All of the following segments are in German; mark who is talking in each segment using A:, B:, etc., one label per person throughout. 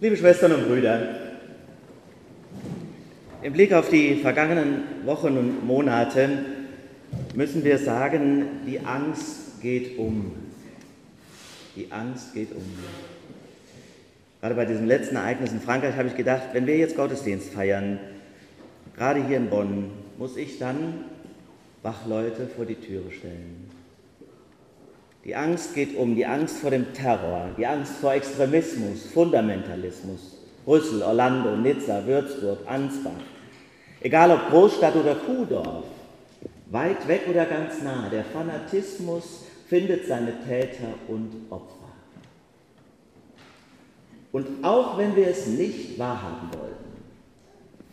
A: Liebe Schwestern und Brüder, im Blick auf die vergangenen Wochen und Monate müssen wir sagen, die Angst geht um. Die Angst geht um. Gerade bei diesem letzten Ereignis in Frankreich habe ich gedacht, wenn wir jetzt Gottesdienst feiern, gerade hier in Bonn, muss ich dann Wachleute vor die Türe stellen. Die Angst geht um, die Angst vor dem Terror, die Angst vor Extremismus, Fundamentalismus. Brüssel, Orlando, Nizza, Würzburg, Ansbach. Egal ob Großstadt oder Kuhdorf, weit weg oder ganz nah, der Fanatismus findet seine Täter und Opfer. Und auch wenn wir es nicht wahrhaben wollten,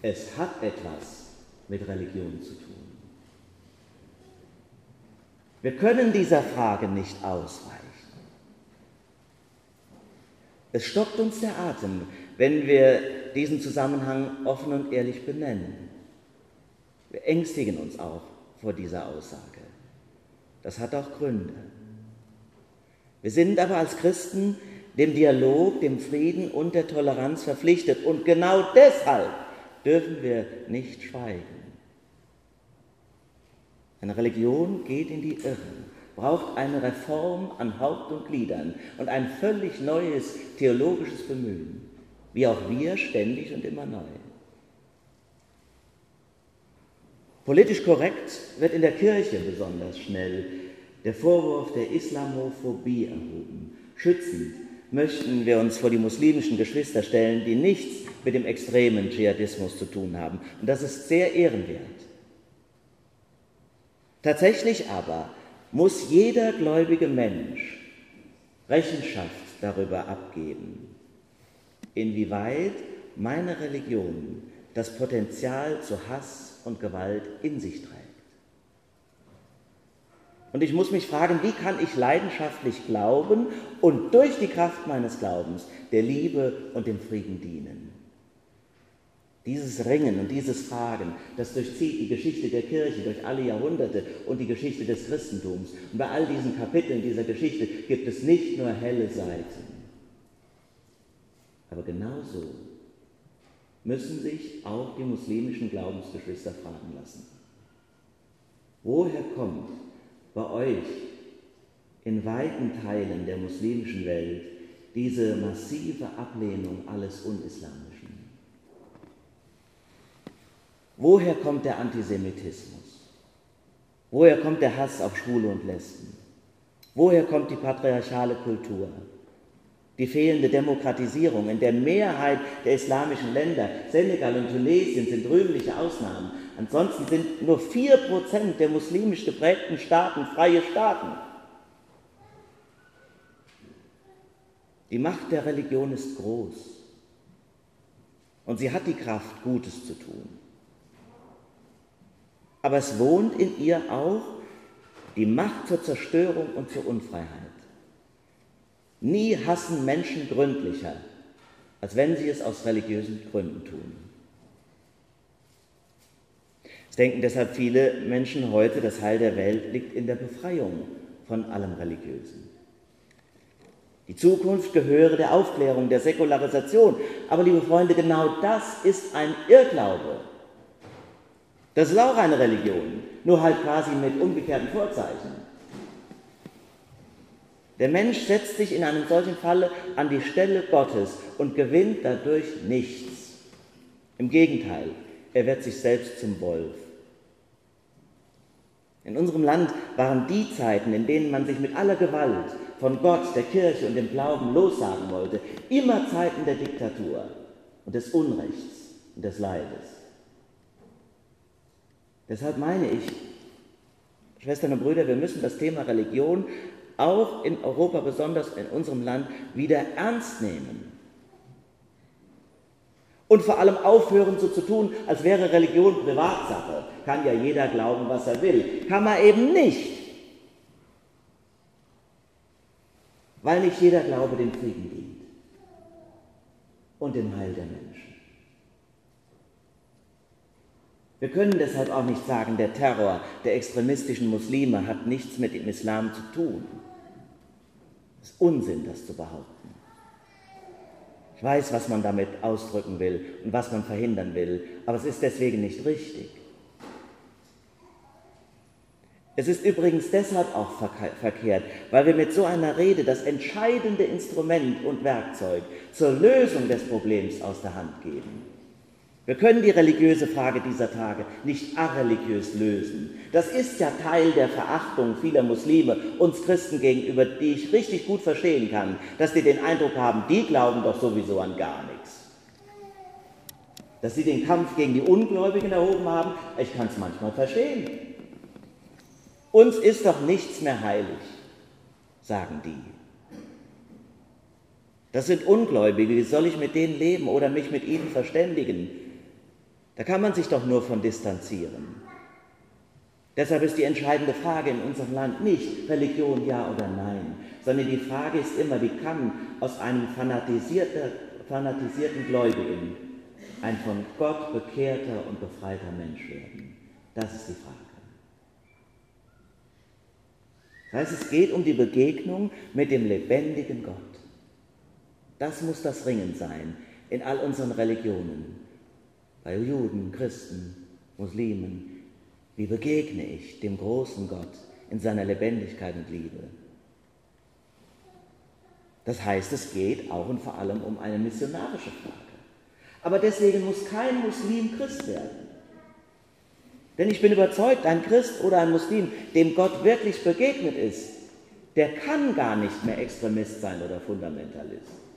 A: es hat etwas mit Religion zu tun. Wir können dieser Frage nicht ausweichen. Es stockt uns der Atem, wenn wir diesen Zusammenhang offen und ehrlich benennen. Wir ängstigen uns auch vor dieser Aussage. Das hat auch Gründe. Wir sind aber als Christen dem Dialog, dem Frieden und der Toleranz verpflichtet. Und genau deshalb dürfen wir nicht schweigen. Eine Religion geht in die Irre, braucht eine Reform an Haupt und Gliedern und ein völlig neues theologisches Bemühen, wie auch wir ständig und immer neu. Politisch korrekt wird in der Kirche besonders schnell der Vorwurf der Islamophobie erhoben. Schützend möchten wir uns vor die muslimischen Geschwister stellen, die nichts mit dem extremen Dschihadismus zu tun haben. Und das ist sehr ehrenwert. Tatsächlich aber muss jeder gläubige Mensch Rechenschaft darüber abgeben, inwieweit meine Religion das Potenzial zu Hass und Gewalt in sich trägt. Und ich muss mich fragen, wie kann ich leidenschaftlich glauben und durch die Kraft meines Glaubens der Liebe und dem Frieden dienen? Dieses Ringen und dieses Fragen, das durchzieht die Geschichte der Kirche durch alle Jahrhunderte und die Geschichte des Christentums. Und bei all diesen Kapiteln dieser Geschichte gibt es nicht nur helle Seiten. Aber genauso müssen sich auch die muslimischen Glaubensgeschwister fragen lassen. Woher kommt bei euch in weiten Teilen der muslimischen Welt diese massive Ablehnung alles Unislamischen? Woher kommt der Antisemitismus? Woher kommt der Hass auf Schwule und Lesben? Woher kommt die patriarchale Kultur? Die fehlende Demokratisierung in der Mehrheit der islamischen Länder, Senegal und Tunesien sind rühmliche Ausnahmen. Ansonsten sind nur 4% der muslimisch geprägten Staaten freie Staaten. Die Macht der Religion ist groß und sie hat die Kraft, Gutes zu tun. Aber es wohnt in ihr auch die Macht zur Zerstörung und zur Unfreiheit. Nie hassen Menschen gründlicher, als wenn sie es aus religiösen Gründen tun. Es denken deshalb viele Menschen heute, das Heil der Welt liegt in der Befreiung von allem Religiösen. Die Zukunft gehöre der Aufklärung, der Säkularisation. Aber liebe Freunde, genau das ist ein Irrglaube. Das ist auch eine Religion, nur halt quasi mit umgekehrten Vorzeichen. Der Mensch setzt sich in einem solchen Falle an die Stelle Gottes und gewinnt dadurch nichts. Im Gegenteil, er wird sich selbst zum Wolf. In unserem Land waren die Zeiten, in denen man sich mit aller Gewalt von Gott, der Kirche und dem Glauben lossagen wollte, immer Zeiten der Diktatur und des Unrechts und des Leides. Deshalb meine ich, Schwestern und Brüder, wir müssen das Thema Religion auch in Europa, besonders in unserem Land, wieder ernst nehmen. Und vor allem aufhören, so zu tun, als wäre Religion Privatsache. Kann ja jeder glauben, was er will. Kann man eben nicht. Weil nicht jeder Glaube dem Frieden dient und dem Heil der Menschen. Wir können deshalb auch nicht sagen, der Terror der extremistischen Muslime hat nichts mit dem Islam zu tun. Es ist Unsinn, das zu behaupten. Ich weiß, was man damit ausdrücken will und was man verhindern will, aber es ist deswegen nicht richtig. Es ist übrigens deshalb auch verkehrt, weil wir mit so einer Rede das entscheidende Instrument und Werkzeug zur Lösung des Problems aus der Hand geben. Wir können die religiöse Frage dieser Tage nicht arreligiös lösen. Das ist ja Teil der Verachtung vieler Muslime uns Christen gegenüber, die ich richtig gut verstehen kann, dass die den Eindruck haben, die glauben doch sowieso an gar nichts. Dass sie den Kampf gegen die Ungläubigen erhoben haben, ich kann es manchmal verstehen. Uns ist doch nichts mehr heilig, sagen die. Das sind Ungläubige, wie soll ich mit denen leben oder mich mit ihnen verständigen? Da kann man sich doch nur von distanzieren. Deshalb ist die entscheidende Frage in unserem Land nicht Religion ja oder nein, sondern die Frage ist immer, wie kann aus einem fanatisierten, fanatisierten Gläubigen ein von Gott bekehrter und befreiter Mensch werden? Das ist die Frage. Das heißt, es geht um die Begegnung mit dem lebendigen Gott. Das muss das Ringen sein in all unseren Religionen. Bei Juden, Christen, Muslimen. Wie begegne ich dem großen Gott in seiner Lebendigkeit und Liebe? Das heißt, es geht auch und vor allem um eine missionarische Frage. Aber deswegen muss kein Muslim Christ werden. Denn ich bin überzeugt, ein Christ oder ein Muslim, dem Gott wirklich begegnet ist, der kann gar nicht mehr Extremist sein oder Fundamentalist.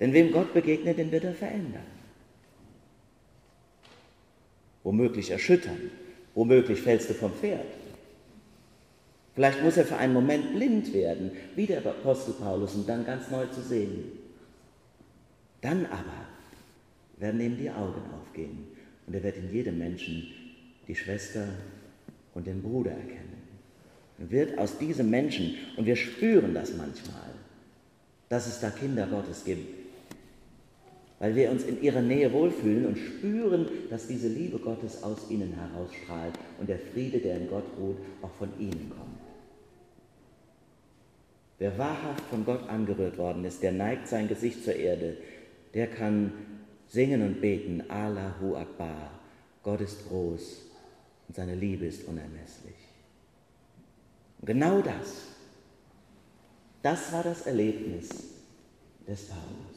A: Denn wem Gott begegnet, den wird er verändern. Womöglich erschüttern, womöglich fällst du vom Pferd. Vielleicht muss er für einen Moment blind werden, wie der Apostel Paulus, um dann ganz neu zu sehen. Dann aber werden ihm die Augen aufgehen und er wird in jedem Menschen die Schwester und den Bruder erkennen. Er wird aus diesem Menschen, und wir spüren das manchmal, dass es da Kinder Gottes gibt, weil wir uns in ihrer Nähe wohlfühlen und spüren, dass diese Liebe Gottes aus ihnen herausstrahlt und der Friede, der in Gott ruht, auch von ihnen kommt. Wer wahrhaft von Gott angerührt worden ist, der neigt sein Gesicht zur Erde, der kann singen und beten, Allahu Akbar, Gott ist groß und seine Liebe ist unermesslich. Und genau das, das war das Erlebnis des Paulus,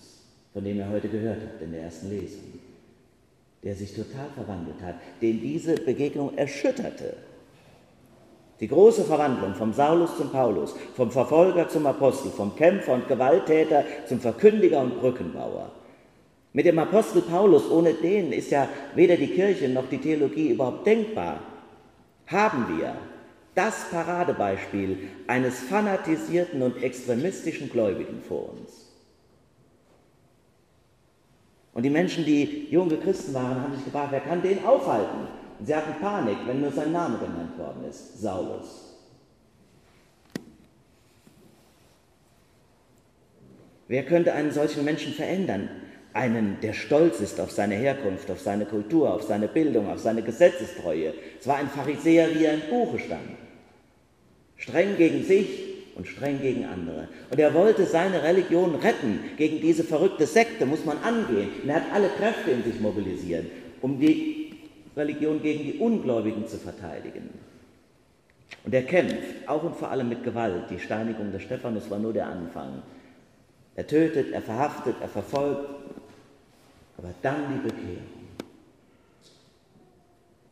A: von dem er heute gehört hat in der ersten Lesung, der sich total verwandelt hat, den diese Begegnung erschütterte. Die große Verwandlung vom Saulus zum Paulus, vom Verfolger zum Apostel, vom Kämpfer und Gewalttäter zum Verkündiger und Brückenbauer. Mit dem Apostel Paulus, ohne den ist ja weder die Kirche noch die Theologie überhaupt denkbar, haben wir das Paradebeispiel eines fanatisierten und extremistischen Gläubigen vor uns. Und die Menschen, die junge Christen waren, haben sich gefragt, wer kann den aufhalten? Und sie hatten Panik, wenn nur sein Name genannt worden ist, Saulus. Wer könnte einen solchen Menschen verändern? einen, der stolz ist auf seine Herkunft, auf seine Kultur, auf seine Bildung, auf seine Gesetzestreue. Es war ein Pharisäer, wie er im Buche stand. Streng gegen sich und streng gegen andere. Und er wollte seine Religion retten. Gegen diese verrückte Sekte muss man angehen. Und er hat alle Kräfte in sich mobilisiert, um die Religion gegen die Ungläubigen zu verteidigen. Und er kämpft, auch und vor allem mit Gewalt. Die Steinigung des Stephanus war nur der Anfang. Er tötet, er verhaftet, er verfolgt, aber dann die Bekehrung.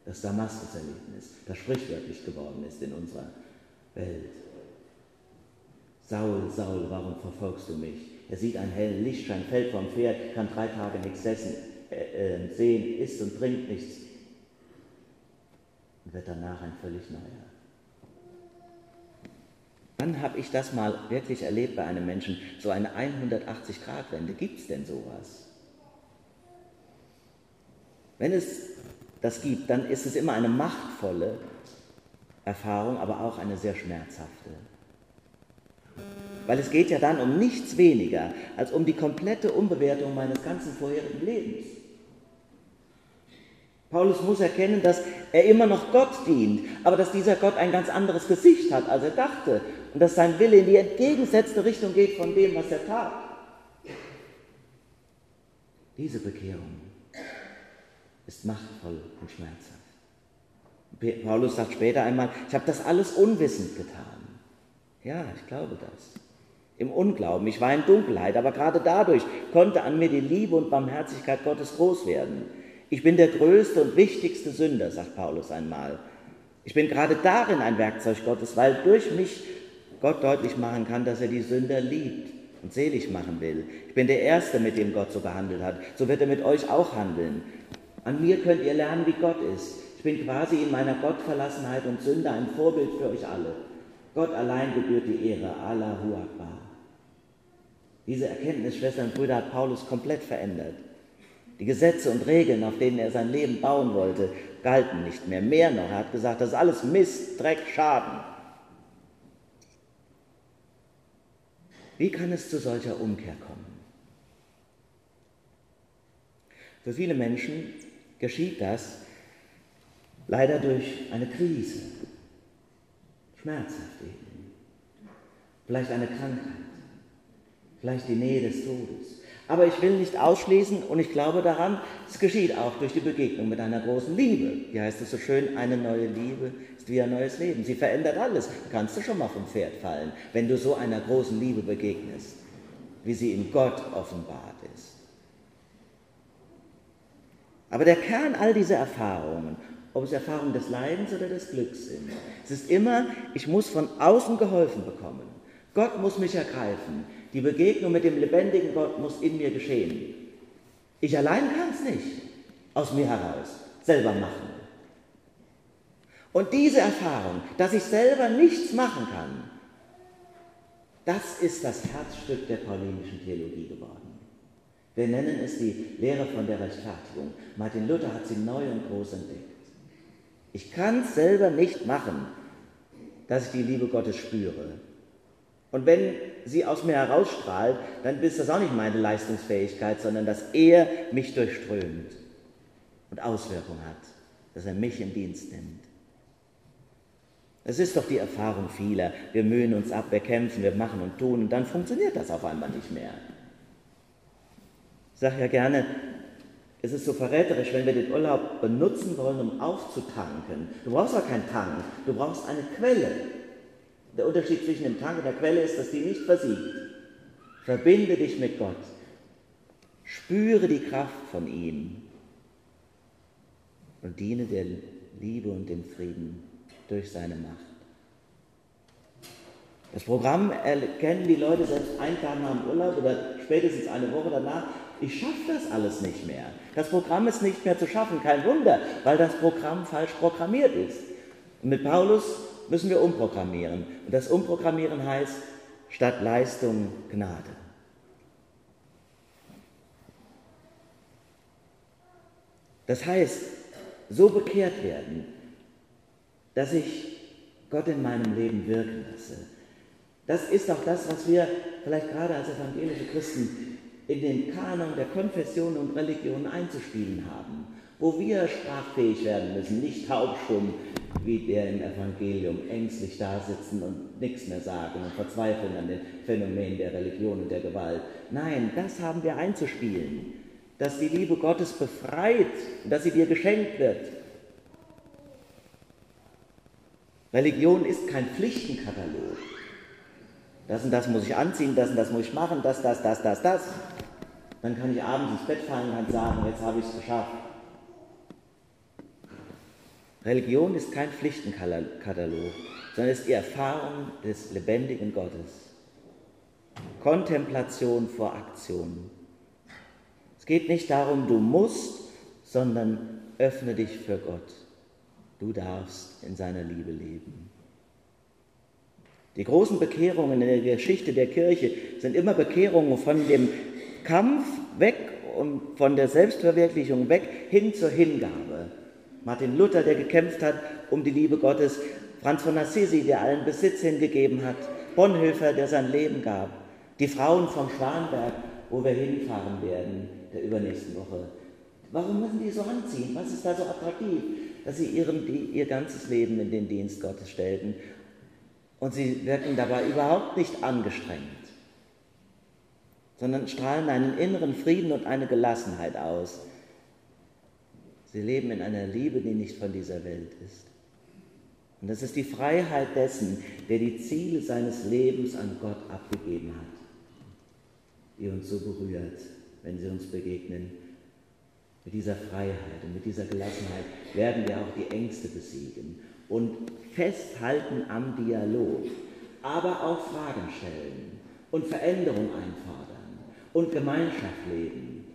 A: Das Damaskus-Erlebnis, das sprichwörtlich geworden ist in unserer Welt. Saul, Saul, warum verfolgst du mich? Er sieht einen hellen Lichtschein, fällt vom Pferd, kann drei Tage nichts essen, äh, äh, sehen, isst und trinkt nichts und wird danach ein völlig neuer. Wann habe ich das mal wirklich erlebt bei einem Menschen? So eine 180-Grad-Wende, gibt es denn sowas? Wenn es das gibt, dann ist es immer eine machtvolle Erfahrung, aber auch eine sehr schmerzhafte. Weil es geht ja dann um nichts weniger als um die komplette Umbewertung meines ganzen vorherigen Lebens. Paulus muss erkennen, dass er immer noch Gott dient, aber dass dieser Gott ein ganz anderes Gesicht hat, als er dachte und dass sein Wille in die entgegengesetzte Richtung geht von dem, was er tat. Diese Bekehrung ist machtvoll und schmerzhaft. Paulus sagt später einmal, ich habe das alles unwissend getan. Ja, ich glaube das. Im Unglauben, ich war in Dunkelheit, aber gerade dadurch konnte an mir die Liebe und Barmherzigkeit Gottes groß werden. Ich bin der größte und wichtigste Sünder, sagt Paulus einmal. Ich bin gerade darin ein Werkzeug Gottes, weil durch mich Gott deutlich machen kann, dass er die Sünder liebt und selig machen will. Ich bin der Erste, mit dem Gott so gehandelt hat. So wird er mit euch auch handeln. An mir könnt ihr lernen, wie Gott ist. Ich bin quasi in meiner Gottverlassenheit und Sünde ein Vorbild für euch alle. Gott allein gebührt die Ehre. Allahu Akbar. Diese Erkenntnis, Schwestern und Brüder, hat Paulus komplett verändert. Die Gesetze und Regeln, auf denen er sein Leben bauen wollte, galten nicht mehr. Mehr noch, er hat gesagt, das ist alles Mist, Dreck, Schaden. Wie kann es zu solcher Umkehr kommen? Für viele Menschen geschieht das leider durch eine Krise, schmerzhaft eben, vielleicht eine Krankheit, vielleicht die Nähe des Todes. Aber ich will nicht ausschließen und ich glaube daran, es geschieht auch durch die Begegnung mit einer großen Liebe. Wie heißt es so schön, eine neue Liebe ist wie ein neues Leben. Sie verändert alles. Kannst du schon mal vom Pferd fallen, wenn du so einer großen Liebe begegnest, wie sie in Gott offenbart ist. Aber der Kern all dieser Erfahrungen, ob es Erfahrungen des Leidens oder des Glücks sind, es ist immer, ich muss von außen geholfen bekommen. Gott muss mich ergreifen. Die Begegnung mit dem lebendigen Gott muss in mir geschehen. Ich allein kann es nicht aus mir heraus selber machen. Und diese Erfahrung, dass ich selber nichts machen kann, das ist das Herzstück der paulinischen Theologie geworden. Wir nennen es die Lehre von der Rechtfertigung. Martin Luther hat sie neu und groß entdeckt. Ich kann es selber nicht machen, dass ich die Liebe Gottes spüre. Und wenn sie aus mir herausstrahlt, dann ist das auch nicht meine Leistungsfähigkeit, sondern dass er mich durchströmt und Auswirkungen hat, dass er mich in Dienst nimmt. Es ist doch die Erfahrung vieler. Wir mühen uns ab, wir kämpfen, wir machen und tun und dann funktioniert das auf einmal nicht mehr. Ich sage ja gerne, es ist so verräterisch, wenn wir den Urlaub benutzen wollen, um aufzutanken. Du brauchst aber keinen Tank, du brauchst eine Quelle. Der Unterschied zwischen dem Tank und der Quelle ist, dass die nicht versiegt. Verbinde dich mit Gott. Spüre die Kraft von ihm und diene der Liebe und dem Frieden durch seine Macht. Das Programm erkennen die Leute selbst einen Tag nach dem Urlaub oder spätestens eine Woche danach. Ich schaffe das alles nicht mehr. Das Programm ist nicht mehr zu schaffen. Kein Wunder, weil das Programm falsch programmiert ist. Und mit Paulus müssen wir umprogrammieren. Und das Umprogrammieren heißt, statt Leistung Gnade. Das heißt, so bekehrt werden, dass ich Gott in meinem Leben wirken lasse. Das ist auch das, was wir vielleicht gerade als evangelische Christen in den Kanon der Konfessionen und Religionen einzuspielen haben, wo wir sprachfähig werden müssen, nicht taubstumm wie der im Evangelium ängstlich da sitzen und nichts mehr sagen und verzweifeln an den Phänomenen der Religion und der Gewalt. Nein, das haben wir einzuspielen, dass die Liebe Gottes befreit dass sie dir geschenkt wird. Religion ist kein Pflichtenkatalog. Das und das muss ich anziehen, das und das muss ich machen, das, das, das, das, das. Dann kann ich abends ins Bett fallen und sagen, jetzt habe ich es geschafft. Religion ist kein Pflichtenkatalog, sondern ist die Erfahrung des lebendigen Gottes. Kontemplation vor Aktion. Es geht nicht darum, du musst, sondern öffne dich für Gott. Du darfst in seiner Liebe leben. Die großen Bekehrungen in der Geschichte der Kirche sind immer Bekehrungen von dem Kampf weg und von der Selbstverwirklichung weg hin zur Hingabe. Martin Luther, der gekämpft hat um die Liebe Gottes, Franz von Assisi, der allen Besitz hingegeben hat, Bonhoeffer, der sein Leben gab, die Frauen vom Schwanberg, wo wir hinfahren werden, der übernächsten Woche. Warum müssen die so anziehen? Was ist da so attraktiv? Dass sie ihren, die, ihr ganzes Leben in den Dienst Gottes stellten. Und sie wirken dabei überhaupt nicht angestrengt. sondern strahlen einen inneren Frieden und eine Gelassenheit aus. Sie leben in einer Liebe, die nicht von dieser Welt ist. Und das ist die Freiheit dessen, der die Ziele seines Lebens an Gott abgegeben hat, die uns so berührt, wenn sie uns begegnen. Mit dieser Freiheit und mit dieser Gelassenheit werden wir auch die Ängste besiegen und festhalten am Dialog, aber auch Fragen stellen und Veränderung einfordern und Gemeinschaft leben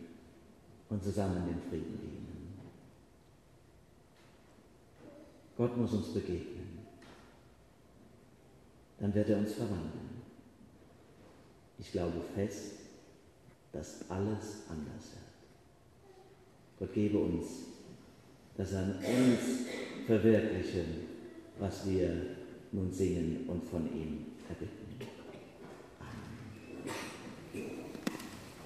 A: und zusammen den Frieden dienen. Gott muss uns begegnen. Dann wird er uns verwandeln. Ich glaube fest, dass alles anders wird. Gott gebe uns, dass er an uns verwirklichen, was wir nun singen und von ihm erbitten.